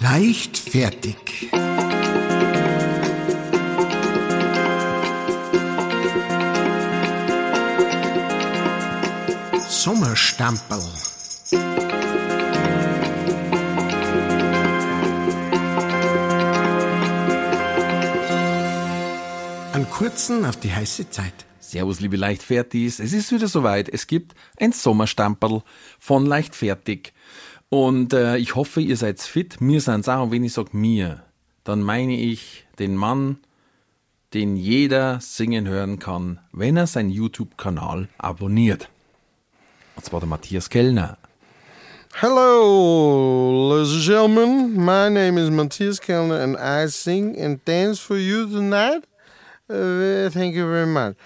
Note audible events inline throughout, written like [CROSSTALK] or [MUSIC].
Leichtfertig. Sommerstampel. Einen kurzen auf die heiße Zeit. Servus, liebe Leichtfertis. Es ist wieder soweit. Es gibt ein Sommerstamperl von Leichtfertig. Und äh, ich hoffe, ihr seid fit. Mir sind auch, und wenn ich sage mir, dann meine ich den Mann, den jeder singen hören kann, wenn er seinen YouTube-Kanal abonniert. Und zwar der Matthias Kellner. Hello, ladies and gentlemen. My name is Matthias Kellner and I sing and dance for you tonight. Uh, thank you very much.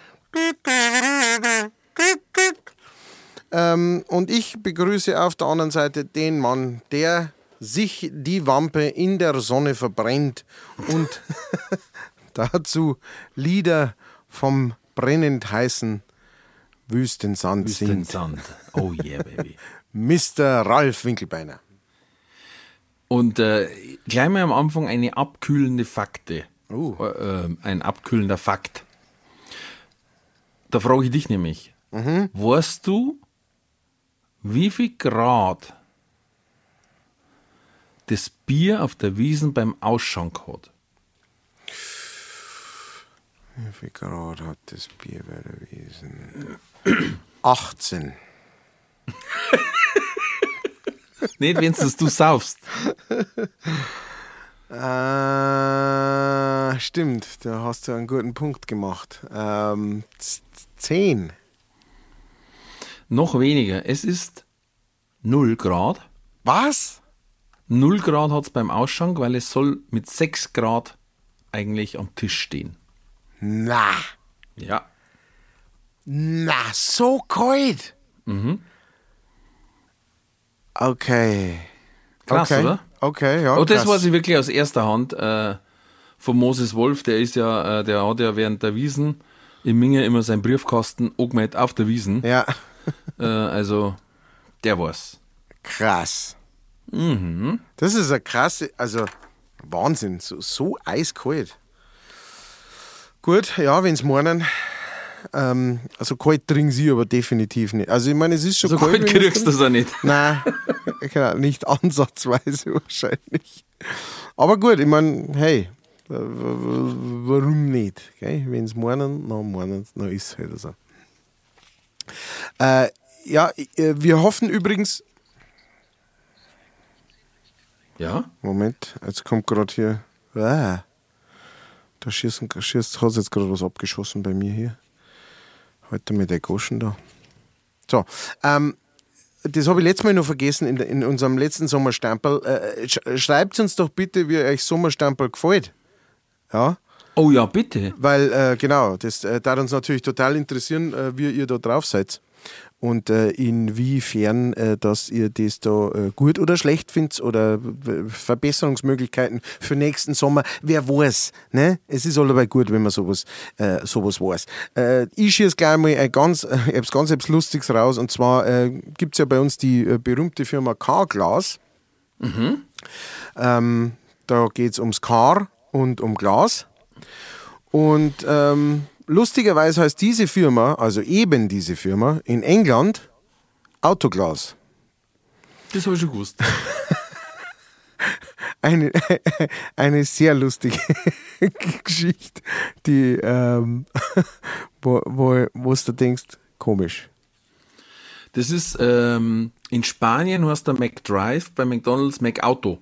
Ähm, und ich begrüße auf der anderen Seite den Mann, der sich die Wampe in der Sonne verbrennt und [LAUGHS] dazu Lieder vom brennend heißen Wüstensand singt. Wüstensand. Oh yeah, baby. [LAUGHS] Mr. Ralf Winkelbeiner. Und äh, gleich mal am Anfang eine abkühlende Fakte. Oh. Äh, äh, ein abkühlender Fakt. Da frage ich dich nämlich, weißt du, wie viel Grad das Bier auf der Wiesen beim Ausschank hat? Wie viel Grad hat das Bier bei der Wiesen? [CLEARS THROAT] 18. [LAUGHS] Nicht, wenn es du saufst. [LAUGHS] Äh, stimmt, da hast du einen guten Punkt gemacht. Ähm, z- 10. Noch weniger. Es ist 0 Grad. Was? 0 Grad hat es beim Ausschank, weil es soll mit 6 Grad eigentlich am Tisch stehen. Na, Ja. na, so kalt. Mhm. Okay. Krass, okay. oder? Okay, ja. Und das krass. weiß ich wirklich aus erster Hand äh, von Moses Wolf, der ist ja, äh, der hat ja während der Wiesen im Minge immer seinen Briefkasten angemeldet auf der Wiesen. Ja, [LAUGHS] Äh, also, der war's. krass. Mhm. Das ist eine krasse, also Wahnsinn, so, so eiskalt. Gut, ja, wenn es morgen. Ähm, also kalt trinken sie aber definitiv nicht. Also ich meine, es ist schon So kalt. kalt kriegst du das auch nicht. [LAUGHS] Nein, genau, nicht ansatzweise [LAUGHS] wahrscheinlich. Aber gut, ich meine, hey, warum nicht? Wenn es morgen, na morgen, na ist es halt so. Äh, ja, äh, wir hoffen übrigens, Ja? Moment, jetzt kommt gerade hier, ah, da schießen, schießt, hat jetzt gerade was abgeschossen bei mir hier. Heute mit der Goschen da. So, ähm, das habe ich letztes Mal noch vergessen in, in unserem letzten Sommerstempel. Äh, sch schreibt uns doch bitte, wie euch Sommerstempel gefällt. Ja, Oh ja, bitte. weil, äh, genau, das äh, darf uns natürlich total interessieren, äh, wie ihr da drauf seid. Und äh, inwiefern, äh, dass ihr das da äh, gut oder schlecht findet oder w- Verbesserungsmöglichkeiten für nächsten Sommer. Wer weiß, ne? Es ist allebei gut, wenn man sowas, äh, sowas weiß. Äh, ich schieße gleich mal ein ganz, [LAUGHS] äh, etwas ganz etwas Lustiges raus. Und zwar äh, gibt es ja bei uns die äh, berühmte Firma K-Glas. Ähm, da geht es ums Kar und um Glas. Und ähm, lustigerweise heißt diese Firma, also eben diese Firma, in England Autoglas. Das habe ich schon gewusst. [LAUGHS] Eine, [LAUGHS] eine sehr lustige [LAUGHS] Geschichte, die, ähm, wo, wo, wo du denkst, komisch. Das ist ähm, in Spanien heißt der McDrive, bei McDonalds McAuto.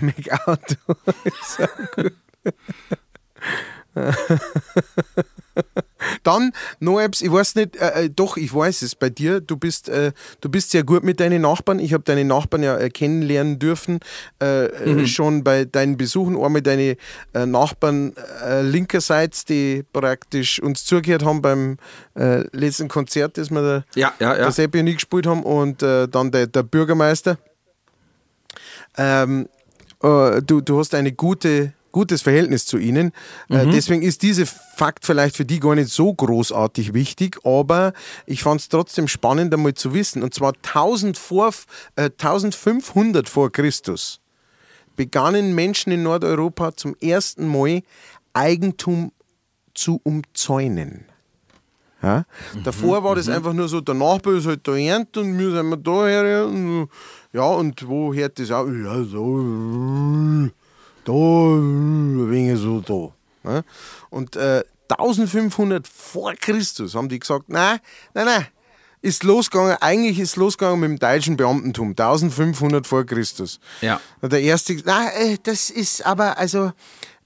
Make Auto. Ist auch gut. [LAUGHS] Dann noch etwas, ich weiß nicht, äh, äh, doch, ich weiß es bei dir. Du bist, äh, du bist sehr gut mit deinen Nachbarn. Ich habe deine Nachbarn ja äh, kennenlernen dürfen, äh, äh, schon bei deinen Besuchen. Einmal deine Nachbarn linkerseits, die praktisch uns zugehört haben beim letzten Konzert, das wir da Ja, ja, ja. der Seppi und ich gespielt haben und dann der, der Bürgermeister. Ähm, äh, du, du hast ein gute, gutes Verhältnis zu ihnen. Äh, deswegen ist dieser Fakt vielleicht für die gar nicht so großartig wichtig, aber ich fand es trotzdem spannend, einmal zu wissen. Und zwar 1000 vor, äh, 1500 vor Christus. begannen Menschen in Nordeuropa zum ersten Mal Eigentum zu umzäunen. Ja? Davor war das einfach nur so, der Nachbar ist halt da ernt und wir sind wir da her. Ja, und wo hört das auch? Ja, so, da, wenig so da. Ja? Und äh, 1500 vor Christus haben die gesagt, nein, nein, nein, ist losgegangen, eigentlich ist losgegangen mit dem deutschen Beamtentum, 1500 vor Christus. Ja. Der erste, na, äh, das ist aber, also,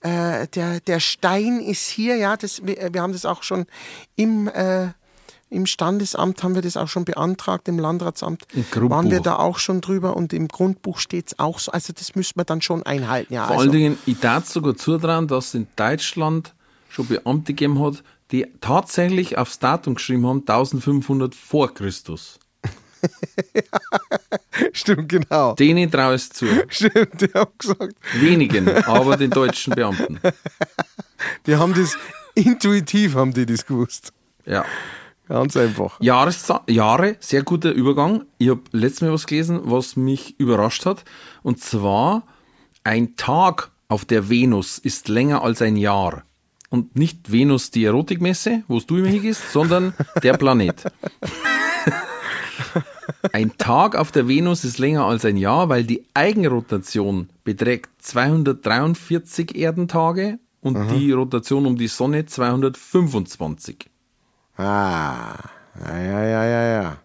äh, der, der Stein ist hier, ja, das, wir, wir haben das auch schon im, äh, im Standesamt haben wir das auch schon beantragt, im Landratsamt Im waren wir da auch schon drüber und im Grundbuch steht es auch so. Also das müssen wir dann schon einhalten, ja. Vor also, allen Dingen, ich darf sogar zutrauen, dass es in Deutschland schon Beamte gegeben hat, die tatsächlich aufs Datum geschrieben haben, 1500 vor Christus. [LAUGHS] Stimmt, genau. Denen traue ich es zu. [LAUGHS] Stimmt, die haben gesagt, Wenigen, aber den deutschen Beamten. [LAUGHS] die haben das intuitiv haben die das gewusst. Ja. Ganz einfach. Jahresza Jahre, sehr guter Übergang. Ich habe letztes Mal was gelesen, was mich überrascht hat. Und zwar, ein Tag auf der Venus ist länger als ein Jahr. Und nicht Venus die Erotikmesse, wo du immer hingehst, [LAUGHS] sondern der Planet. [LAUGHS] Ein Tag auf der Venus ist länger als ein Jahr, weil die Eigenrotation beträgt 243 Erdentage und die Rotation um die Sonne 225. Ah, ja, ja, ja, ja.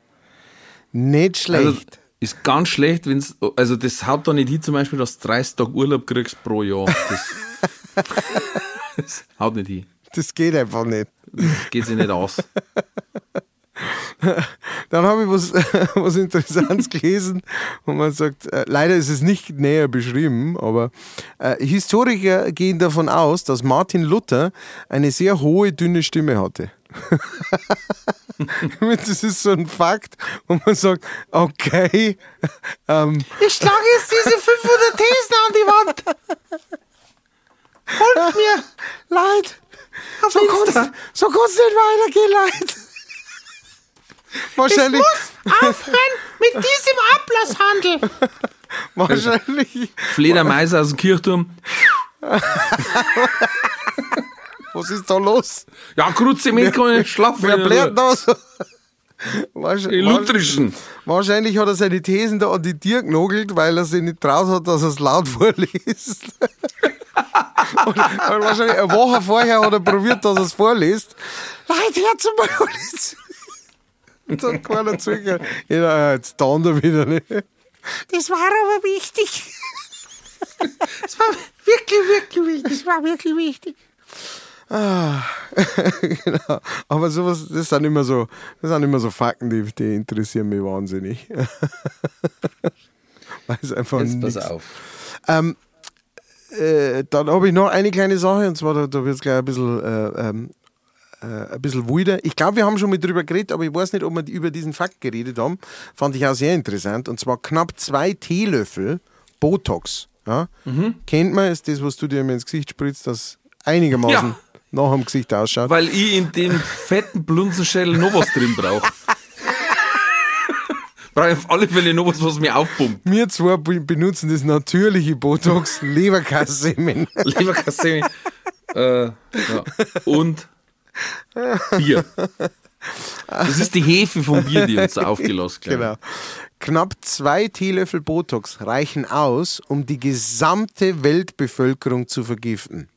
Nicht schlecht. Also, ist ganz schlecht, wenn's, also das haut da nicht hin, zum Beispiel, dass du 30 Tage Urlaub kriegst pro Jahr. Das, [LAUGHS] das haut nicht hin. das geht einfach nicht. Das geht sich nicht aus. [LAUGHS] Dann habe ich was, [LAUGHS] was Interessantes [LAUGHS] gelesen und man sagt, äh, leider ist es nicht näher beschrieben, aber äh, Historiker gehen davon aus, dass Martin Luther eine sehr hohe, dünne Stimme hatte. [LAUGHS] das ist so ein Fakt, wo man sagt, okay, ähm, Ich schlage jetzt diese 500 Thesen an die Wand. Folgt mir. Leid, so kann's, Insta. so kann's nicht weitergehen, Leid. Ich Wahrscheinlich, muss aufhören mit diesem Ablasshandel. [LAUGHS] wahrscheinlich, Fledermäuse aus dem Kirchturm. was ist da los? Ja, Kruzement kann ich nicht schlafen. Wer blärt da so? Die Lutherischen. Wahrscheinlich hat er seine Thesen da an die Tür genogelt, weil er sich nicht traut hat, dass er es laut [LAUGHS] vorliest. und, wahrscheinlich eine Woche vorher hat er probiert, dass er es vorliest. Leute, hört zum mal Und dann keiner zugehört. Jeder, ja, jetzt da wieder nicht. Das war aber wichtig. Das war wirklich, wirklich wichtig. Das war wirklich wichtig. [LAUGHS] genau. Aber sowas, das sind immer so, das sind immer so Fakten, die, die interessieren mich wahnsinnig. [LAUGHS] Weil es einfach Jetzt pass auf. äh, dann habe ich noch eine kleine Sache, und zwar, da, da wird es gleich ein bisschen, äh, ähm, äh, ein bisschen wilder. Ich glaube, wir haben schon mal drüber geredet, aber ich weiß nicht, ob wir über diesen Fakt geredet haben. Fand ich auch sehr interessant. Und zwar knapp zwei Teelöffel Botox. Ja? Kennt man, ist das, was du dir immer ins Gesicht spritzt, das einigermaßen Ja. nach dem Gesicht ausschaut. Weil ich in dem fetten Blunzenschädel noch was drin brauche. [LAUGHS] brauche ich auf alle Fälle noch was, was mir aufpumpt. Wir zwei be- benutzen das natürliche Botox [LAUGHS] Leberkassemen. Leberkassemi. äh, ja. Und Bier. Das ist die Hefe vom Bier, die uns [LAUGHS] da aufgelassen glaub ich. Genau. Knapp zwei Teelöffel Botox reichen aus, um die gesamte Weltbevölkerung zu vergiften.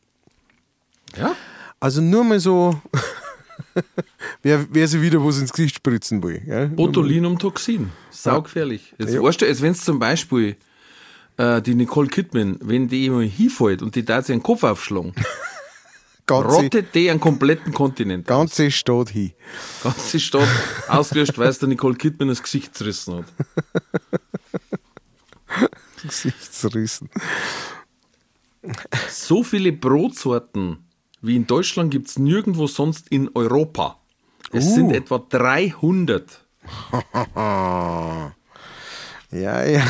Ja? Also nur mal so, [LAUGHS] wer, wer sich wieder was ins Gesicht spritzen will. Ja? Botulinumtoxin. Saugefährlich. Jetzt Ja. weißt du, jetzt wenn zum Beispiel äh, die Nicole Kidman, wenn die mal hinfällt und die da sich den Kopf aufschlagen, [LAUGHS] rottet die einen kompletten Kontinent. ganze Stadt hin. Ganze Stadt ausgelöscht, weil es der Nicole Kidman das Gesicht zerrissen hat. [LAUGHS] Gesichtsrissen. So viele Brotsorten wie in Deutschland gibt es nirgendwo sonst in Europa. Es Uh. sind etwa 300. [LAUGHS] Ja, ja.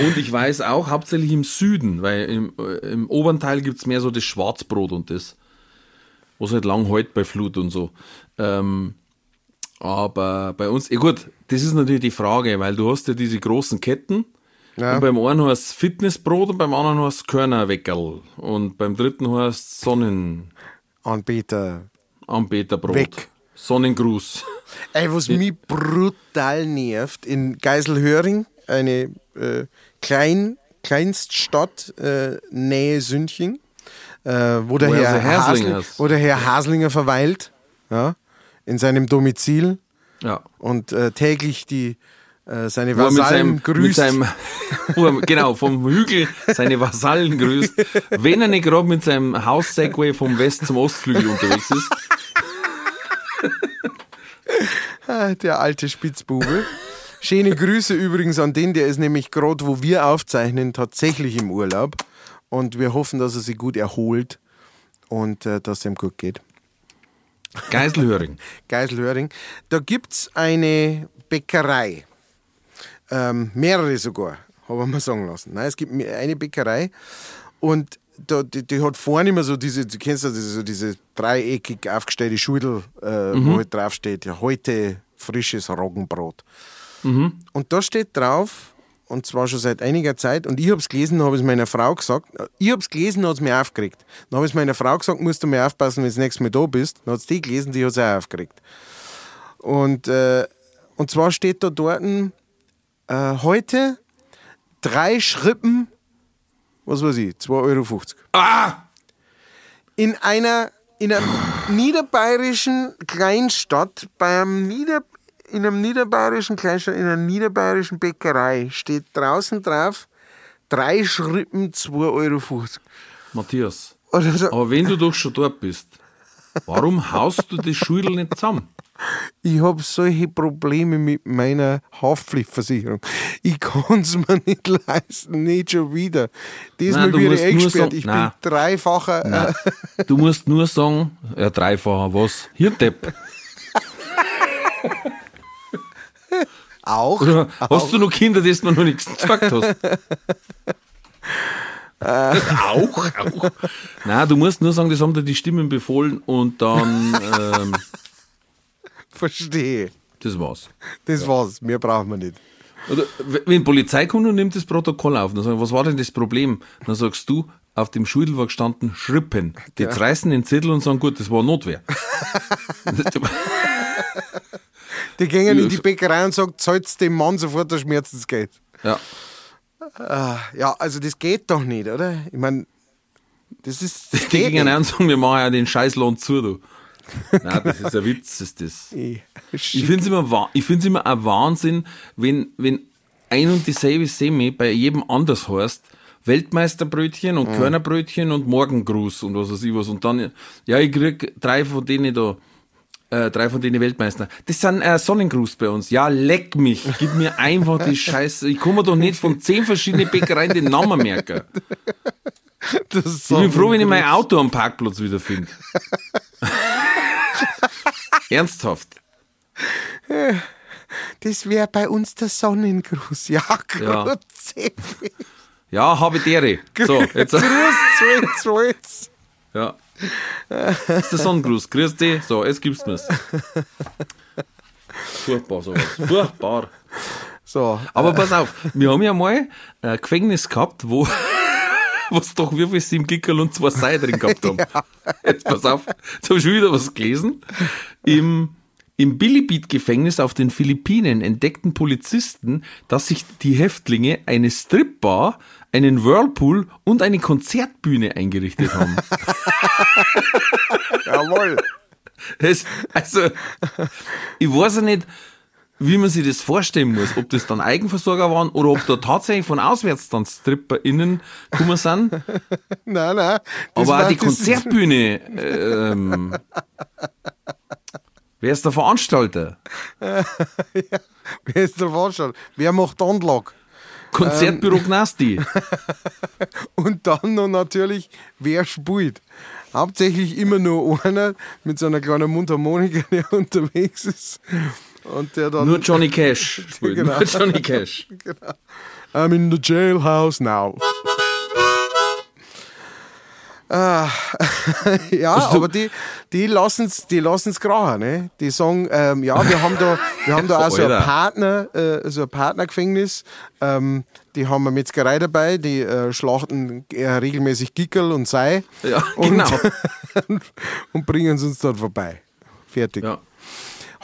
Und ich weiß auch, hauptsächlich im Süden, weil im, äh, im oberen Teil gibt es mehr so das Schwarzbrot und das, was halt lang hält bei Flut und so. Ähm, aber bei uns, ja gut, das ist natürlich die Frage, weil du hast ja diese großen Ketten, Ja. Und beim einen heißt es Fitnessbrot und beim anderen heißt es Körnerweckerl. Und beim dritten heißt es Anbeter. Sonnenanbeterbrot. Weg. Sonnengruß. Ey, was mich brutal nervt, in Geiselhöring, eine äh, klein, Kleinststadt äh, Nähe Sündching, äh, wo, der Herr Haslinger Hasl- ist. wo der Herr Haslinger verweilt, ja, in seinem Domizil Ja. und äh, täglich die, äh, seine er mit Vasallen seinem, mit grüßt. seinem [LAUGHS] wo er, genau, vom Hügel seine Vasallen grüßt, wenn er nicht gerade mit seinem Haus-Segway vom West zum Ostflügel unterwegs ist. [LAUGHS] Ah, Der alte Spitzbube. Schöne Grüße übrigens an den, der ist nämlich gerade, wo wir aufzeichnen, tatsächlich im Urlaub. Und wir hoffen, dass er sich gut erholt und äh, dass es ihm gut geht. Geiselhöring. [LAUGHS] Geiselhöring. Da gibt es eine Bäckerei. Ähm, mehrere sogar, habe ich mir sagen lassen. Nein, es gibt eine Bäckerei und da, die, die hat vorne immer so diese, du kennst ja diese, so diese dreieckig aufgestellte Schudel, äh, wo halt draufsteht, ja, heute frisches Roggenbrot. Und da steht drauf, und zwar schon seit einiger Zeit, und ich habe es gelesen, habe es meiner Frau gesagt, ich habe es gelesen, hat es mich aufgeregt. Dann habe ich es meiner Frau gesagt, musst du mal aufpassen, wenn du das nächste Mal da bist. Dann hat es die gelesen, die hat es auch aufgeregt. Und, äh, und zwar steht da dort, äh, heute drei Schrippen, was weiß ich, 2,50 Euro. Ah! In einer, in einer niederbayerischen Kleinstadt, bei einem Nieder, in einem niederbayerischen Kleinstadt, in einer niederbayerischen Bäckerei steht draußen drauf, drei Schrippen 2,50 Euro. Matthias, so, aber wenn du doch schon dort bist, warum haust du das Schudel nicht zusammen? ich habe solche Probleme mit meiner Haftpflichtversicherung. Ich kann es mir nicht leisten, nicht schon wieder. Diesmal ich musst nur eingesperrt. Ich Nein. bin dreifacher. Äh, Nein. Du musst nur sagen, ja, dreifacher was? Hirndepp. [LAUGHS] [LAUGHS] auch. Oder hast du noch Kinder, die du noch nichts gesagt hast? [LAUGHS] auch, auch. Nein, du musst nur sagen, das haben dir die Stimmen befohlen und dann, ähm, [LAUGHS] Verstehe. das war's. Das war's. Mehr brauchen wir nicht. Oder wenn die Polizei kommt und nimmt das Protokoll auf, dann sagen, was war denn das Problem? Dann sagst du, auf dem Schudel war gestanden Schrippen. Die jetzt reißen den Zettel und sagen, gut, das war Notwehr. Die gehen in die Bäckerei und sagen, zahlt dem Mann sofort das Schmerzensgeld. ja. Ah, ja, also das geht doch nicht, oder? Ich meine, das ist. Das Die gingen nicht. an und sagen, wir machen ja den Scheißlohn zu, du. Nein, das ist ein Witz, ist das. [LAUGHS] Ich, Ich finde es immer, wa- ich find's immer ein Wahnsinn, wenn, wenn ein und dieselbe Semi bei jedem anders heißt. Weltmeisterbrötchen und Körnerbrötchen und Morgengruß und was weiß ich was. Und dann, ja, ich krieg drei von denen da, äh, drei von denen Weltmeister. Das sind äh, Sonnengruß bei uns. Ja, leck mich. Gib mir einfach die Scheiße. Ich mir doch nicht von zehn verschiedenen Bäckereien den Namen merken. Ich bin froh, wenn ich mein Auto am Parkplatz wiederfinde. [LAUGHS] Ernsthaft. Das wäre bei uns der Sonnengruß. Ja, Ja. Gott Ja, habe dere. So, jetzt. Grüß, Zwölz, Zwölz. Ja. Das ist der Sonnengruß. Grüß dich. So, jetzt gibt's mir's. Furchtbar sowas. Furchtbar. So, Aber pass auf, wir haben ja mal ein Gefängnis gehabt, wo [LAUGHS] was doch wie viel sieben Gickerl und zwei Sei drin gehabt haben. [LAUGHS] Jetzt pass auf, jetzt habe ich schon wieder was gelesen. Im, im Bilibid-Gefängnis auf den Philippinen entdeckten Polizisten, dass sich die Häftlinge eine Stripbar, einen Whirlpool und eine Konzertbühne eingerichtet haben. [LAUGHS] jawohl. Das, also, ich weiß ja nicht, wie man sich das vorstellen muss, ob das dann Eigenversorger waren oder ob da tatsächlich von auswärts dann StripperInnen gekommen sind. [LAUGHS] Nein, nein. Aber auch die Konzertbühne, ähm, wer ist der Veranstalter? [LAUGHS] Wer ist der Veranstalter? Wer macht Anlage? Konzertbüro Gnasti. [LAUGHS] Und dann noch natürlich, wer spielt. Hauptsächlich immer nur einer mit so einer kleinen Mundharmonika, [LAUGHS] der unterwegs ist. Und der dann. Nur Johnny Cash [LAUGHS] spielt. Genau. Nur Johnny Cash. I'm in the jailhouse now. [LAUGHS] ja, Also- aber die, die lassen es die lassen's krachen, ne? Die sagen, ähm, ja, wir haben da, wir haben da auch so ein. Partner, äh, so ein Partnergefängnis. Ähm, die haben eine Metzgerei dabei, die äh, schlachten äh, regelmäßig Gickel und Sei Ja, und, genau. [LAUGHS] und bringen es uns dort vorbei. Fertig. Ja.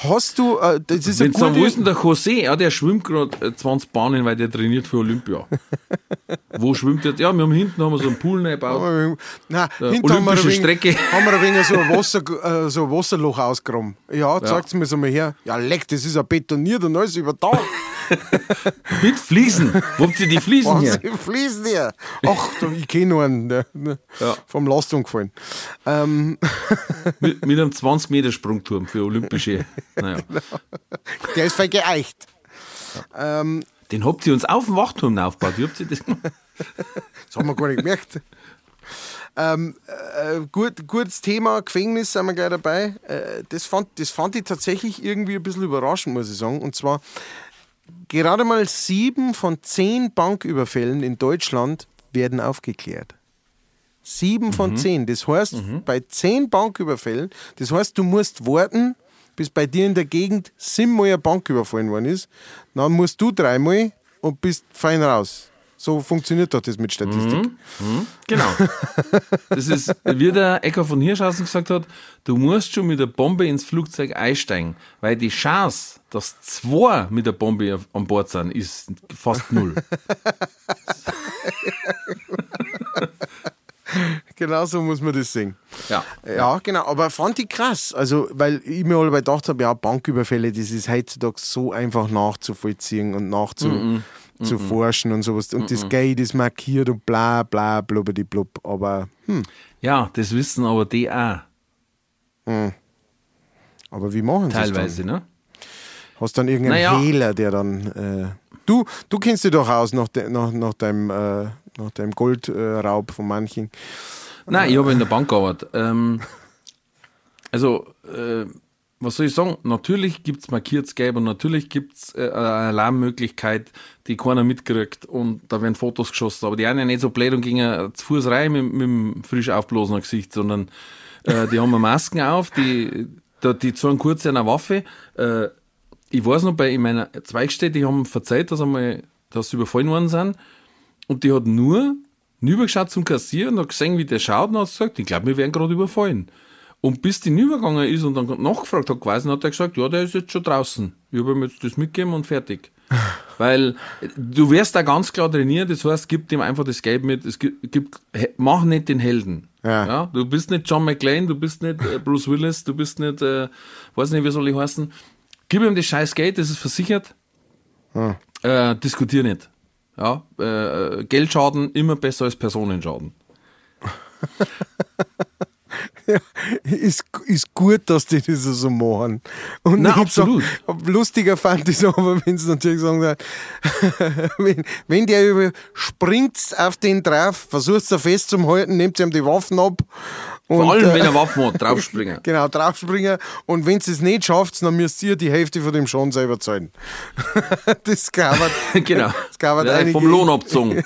Hast du, äh, das ist Wenn eine sagen, wo ist denn gute, der José? Ja, der schwimmt gerade 20 Bahnen, weil der trainiert für Olympia. [LAUGHS] wo schwimmt der? Ja, wir haben hinten haben wir so einen Pool reingebaut. Nein, Ja, hinten haben wir, ein olympische wenig, Strecke. [LAUGHS] haben wir ein wenig so ein, [LAUGHS] Wasser, äh, so ein Wasserloch ausgegraben. Ja, zeigt's mir so mal her. Ja, leck, das ist ja betoniert und alles überdacht. Mit Fliesen. Wo habt ihr die Fliesen Was her? fließen hier? Ach, ich kenne noch einen, der, der Ja. vom Last umgefallen. Ähm, Mit, mit einem 20-Meter-Sprungturm für olympische. Naja. [LAUGHS] der ist voll geeicht. Ähm, Den habt ihr uns auf dem Wachturm aufgebaut. Wie habt ihr das gemacht? [LAUGHS] das haben wir gar nicht gemerkt. Ähm, äh, gut, gutes Thema, Gefängnis sind wir gleich dabei. Äh, das, fand, das fand ich tatsächlich irgendwie ein bisschen überraschend, muss ich sagen. Und zwar, gerade mal sieben von zehn Banküberfällen in Deutschland werden aufgeklärt. Sieben von zehn. Das heißt, bei zehn Banküberfällen, das heißt, du musst warten, bis bei dir in der Gegend siebenmal eine Bank überfallen worden ist. Dann musst du dreimal und bist fein raus. So funktioniert doch das mit Statistik. Genau. Das ist, wie der Ecker von Hirschhausen gesagt hat, du musst schon mit der Bombe ins Flugzeug einsteigen, weil die Chance, dass zwei mit der Bombe an Bord sind, ist fast null. [LAUGHS] Genau so muss man das sehen. Ja. Ja, genau. Aber fand ich krass. Also, weil ich mir alle gedacht habe, ja, Banküberfälle, das ist heutzutage so einfach nachzuvollziehen und nachzu zu forschen und sowas. Und das Geld ist markiert und bla bla blubbidi blub. Aber, hm, Ja, das wissen aber die auch, aber wie machen sie das teilweise, ne? Hast dann irgendeinen Naja. Hehler, der dann. Äh, du, du kennst dich doch aus nach, de, nach, nach deinem, äh, nach deinem Goldraub von manchen. Nein, ich habe in der Bank gearbeitet. Ähm, also, äh, was soll ich sagen? Natürlich gibt es markiertes Gelb und natürlich gibt es äh, eine Alarmmöglichkeit, die keiner mitkriegt und da werden Fotos geschossen. Aber die einen ja nicht so blöd und gingen zu Fuß rein mit, mit dem frisch aufblasenen Gesicht, sondern äh, die haben Masken auf, die, da, die zeigen kurz eine Waffe. Äh, ich weiß noch, bei in meiner Zweigstelle, die haben verzeiht, dass einmal, dass sie überfallen worden sind. Und die hat nur rübergeschaut zum Kassier und hat gesehen, wie der schaut und hat gesagt, ich glaube, wir werden gerade überfallen. Und bis die rübergegangen ist und dann nachgefragt hat quasi, hat er gesagt, ja, der ist jetzt schon draußen. Ich habe ihm jetzt das mitgegeben und fertig. [LAUGHS] Weil äh, du wirst da ganz klar trainiert, das heißt, gib ihm einfach das Geld mit, es gibt, mach nicht den Helden. Ja. du bist nicht John McClane, du bist nicht äh, Bruce Willis, du bist nicht, äh, weiß nicht, wie soll ich heißen. Gib ihm das scheiß Geld, das ist versichert. Äh, diskutier nicht. Ja, äh, Geldschaden immer besser als Personenschaden. [LAUGHS] ist, ist gut, dass die das so machen. Und Na, nicht absolut. So, lustiger fand ich es aber, [LAUGHS] wenn sie natürlich sagen, [LAUGHS] wenn, wenn der über, springt auf den drauf, versucht er festzuhalten, nimmt ihm die Waffen ab. Und, Vor allem, äh, wenn er Waffen hat, draufspringen. [LAUGHS] Genau, draufspringen. Und wenn sie es nicht schafft, dann müsst ihr die Hälfte von dem Schaden selber zahlen. [LAUGHS] das covert, [LAUGHS] genau. das covert Ja, einige- vom Lohn abgezogen.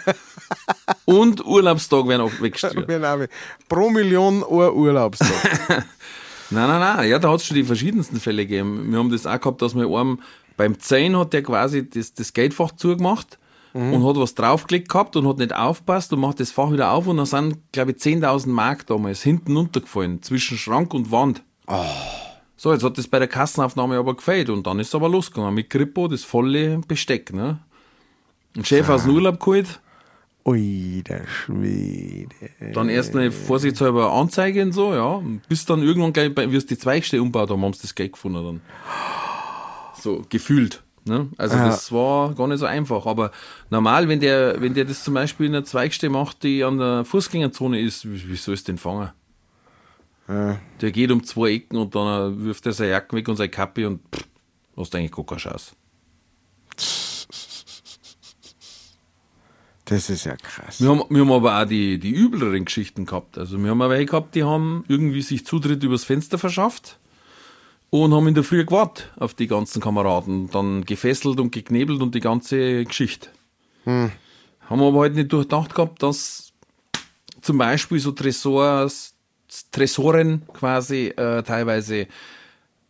Und Urlaubstag werden auch weggestrichen. Genau, pro Million ein Urlaubstag. Nein, nein, nein. Ja, da hat es schon die verschiedensten Fälle gegeben. Wir haben das auch gehabt, dass wir einem beim Zehn hat der quasi das, das Geldfach zugemacht und hat was draufgelegt gehabt und hat nicht aufpasst und macht das Fach wieder auf und dann sind, glaube ich, 10.000 Mark damals hinten runtergefallen, zwischen Schrank und Wand. So, jetzt hat das bei der Kassenaufnahme aber gefällt und dann ist es aber losgegangen mit Kripo, das volle Besteck, ne? Ein Chef aus dem Urlaub geholt, Ui, der Schwede. dann erst eine vorsichtshalber Anzeige und so, ja. Bis dann irgendwann gleich, bei- wie es die Zweigstelle umbaut haben, haben sie das Geld gefunden dann. So, gefühlt. Ne? Also das war gar nicht so einfach. Aber normal, wenn der, wenn der das zum Beispiel in einer Zweigstelle macht, die an der Fußgängerzone ist, wie, soll es den fangen? Der geht um zwei Ecken und dann äh, wirft er seine Jacken weg und seine Kappe und pff, hast eigentlich gar keine Chance. Das ist ja krass. Wir haben, wir haben aber auch die, die übleren Geschichten gehabt. Also wir haben auch welche gehabt, die haben irgendwie sich Zutritt übers Fenster verschafft und haben in der Früh gewartet auf die ganzen Kameraden. Dann gefesselt und geknebelt und die ganze Geschichte. Haben aber halt nicht durchdacht gehabt, dass zum Beispiel so Tresors, Tresoren quasi äh, teilweise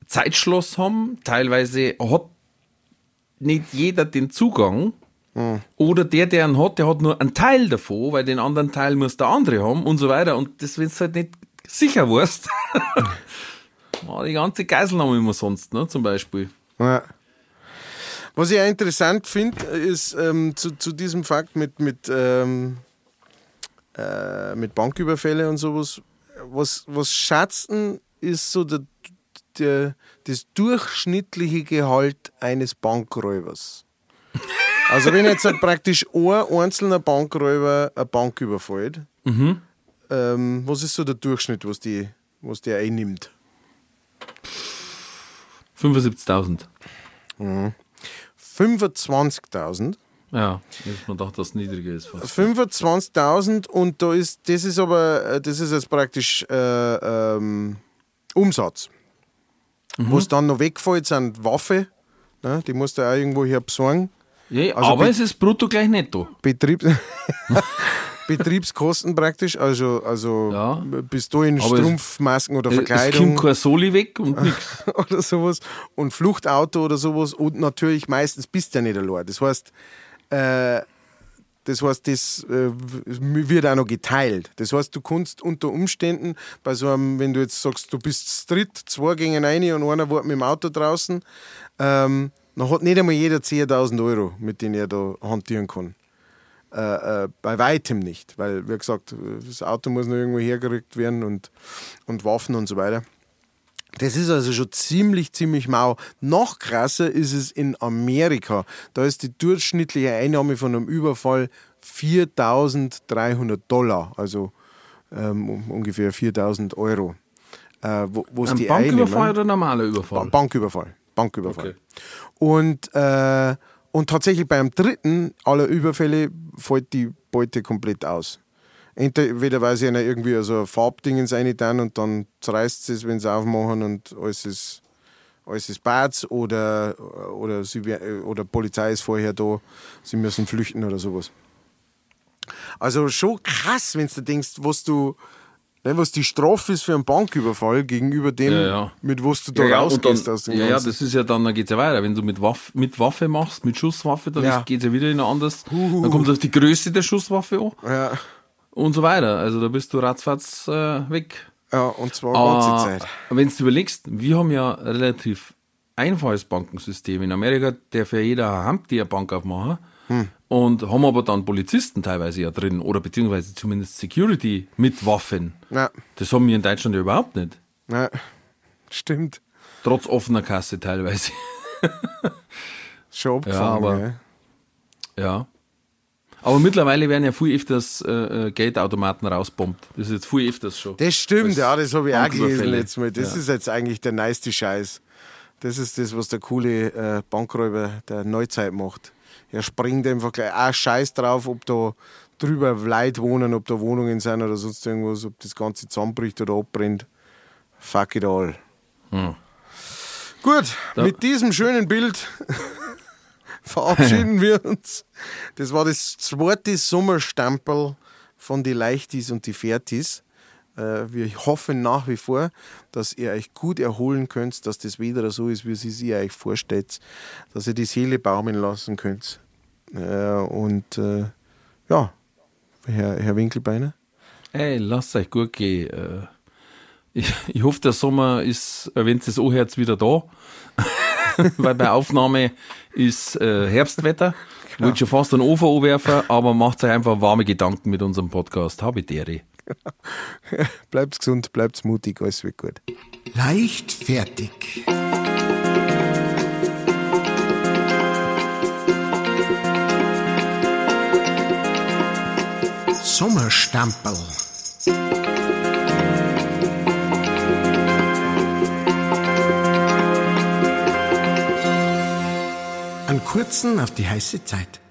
Zeitschloss haben, teilweise hat nicht jeder den Zugang. Oder der, der einen hat, der hat nur einen Teil davon, weil den anderen Teil muss der andere haben und so weiter. Und das, wenn du halt nicht sicher warst, [LAUGHS] war die ganze Geiselnahme immer sonst, ne, zum Beispiel. Ja. Was ich auch interessant finde, ist ähm, zu, zu diesem Fakt mit, mit, ähm, äh, mit Banküberfälle und sowas. Was, was schätzen ist so der, der, das durchschnittliche Gehalt eines Bankräubers. Also wenn jetzt halt praktisch ein einzelner Bankräuber eine Bank überfällt, ähm, was ist so der Durchschnitt, was, die, was der einnimmt? 75.000. 25.000. Ja, jetzt man gedacht, dass es niedriger ist. Fast. 25.000 und da ist, das ist aber, äh, das ist jetzt praktisch äh, ähm, Umsatz. Was dann noch wegfällt, sind Waffe. Ne? Die musst du auch irgendwo hier besorgen. Ja, Also aber es ist brutto gleich netto. Betrieb [LAUGHS] Betriebskosten praktisch, also, also Ja. Pistolen, Aber es- Strumpfmasken oder Es kommt Verkleidung kein Soli weg und [LAUGHS] nix. oder sowas und Fluchtauto oder sowas und natürlich meistens bist du ja nicht allein. Das heißt, äh, das heißt, das äh, wird auch noch geteilt. Das heißt, du kannst unter Umständen bei so einem, wenn du jetzt sagst, du bist dritt, zwei gehen rein und einer wartet mit dem Auto draußen, ähm, dann hat nicht einmal jeder 10.000 Euro, mit denen er da hantieren kann. Äh, äh, bei weitem nicht, weil, wie gesagt, das Auto muss noch irgendwo hergerückt werden und, und Waffen und so weiter. Das ist also schon ziemlich, ziemlich mau. Noch krasser ist es in Amerika. Da ist die durchschnittliche Einnahme von einem Überfall 4.300 Dollar, also ähm, ungefähr 4.000 Euro. Äh, wo, Ein die Banküberfall einnehmen. oder normaler Überfall? Banküberfall. Banküberfall. Okay. Und, äh, und tatsächlich beim dritten aller Überfälle fällt die Beute komplett aus. Entweder weil sie einer irgendwie so ein Farbdingens rein und dann zerreißt sie es, wenn sie aufmachen und alles ist, alles ist Bad oder, oder, sie, oder Polizei ist vorher da, sie müssen flüchten oder sowas. Also schon krass, wenn du denkst, was du, ne, was die Strafe ist für einen Banküberfall gegenüber dem, Ja, ja. mit was du da Ja, rausgehst dann, aus dem ja, ja, das ist ja dann, dann geht's ja weiter. Wenn du mit Waffe, mit Waffe machst, mit Schusswaffe, dann Ja. geht's ja wieder in ein anderes. Dann kommt es auf die Größe der Schusswaffe an Ja, und so weiter. Also da bist du ratzfatz äh, weg. ja, und zwar ganze Aber Zeit. wenn du überlegst, wir haben ja relativ einfaches Bankensystem. In Amerika darf ja jeder Hand die eine Bank aufmachen. Hm. Und haben aber dann Polizisten teilweise ja drin oder beziehungsweise zumindest Security mit Waffen. Ja, Das haben wir in Deutschland ja überhaupt nicht. ja, stimmt. Trotz offener Kasse teilweise. [LAUGHS] Schon abgefahren. aber- Ja, Ja. Aber mittlerweile werden ja viel öfters äh, äh, Geldautomaten rausbombt. Das ist jetzt viel öfters schon. Das stimmt, Als ja, das habe ich auch gelesen jetzt mal. Das Ja. ist jetzt eigentlich der neueste Scheiß. Das ist das, was der coole äh, Bankräuber der Neuzeit macht. Er springt einfach gleich auch Scheiß drauf, ob da drüber Leute wohnen, ob da Wohnungen sind oder sonst irgendwas, ob das Ganze zusammenbricht oder abbrennt. Fuck it all. Hm. Gut, mit diesem schönen Bild [LAUGHS] verabschieden wir uns. Das war das zweite Sommerstempel von die Leichtis und die Fertis. Äh, Wir hoffen nach wie vor, dass ihr euch gut erholen könnt, dass das wieder so ist, wie es ihr euch vorstellt, dass ihr die Seele baumeln lassen könnt. Äh, Und äh, ja, Herr, Herr Winkelbeiner. Ey, lasst euch gut gehen. Äh, Ich, [LAUGHS] ich hoffe, der Sommer ist, wenn es das anhört, wieder da. [LAUGHS] Weil bei Aufnahme ist äh, Herbstwetter. Ich wollte schon fast einen Ofen anwerfen, aber macht euch einfach warme Gedanken mit unserem Podcast. Habe Dere. [LAUGHS] Bleibt gesund, bleibt mutig, alles wird gut. Leichtfertig. Sommerstempel. Einen kurzen auf die heiße Zeit.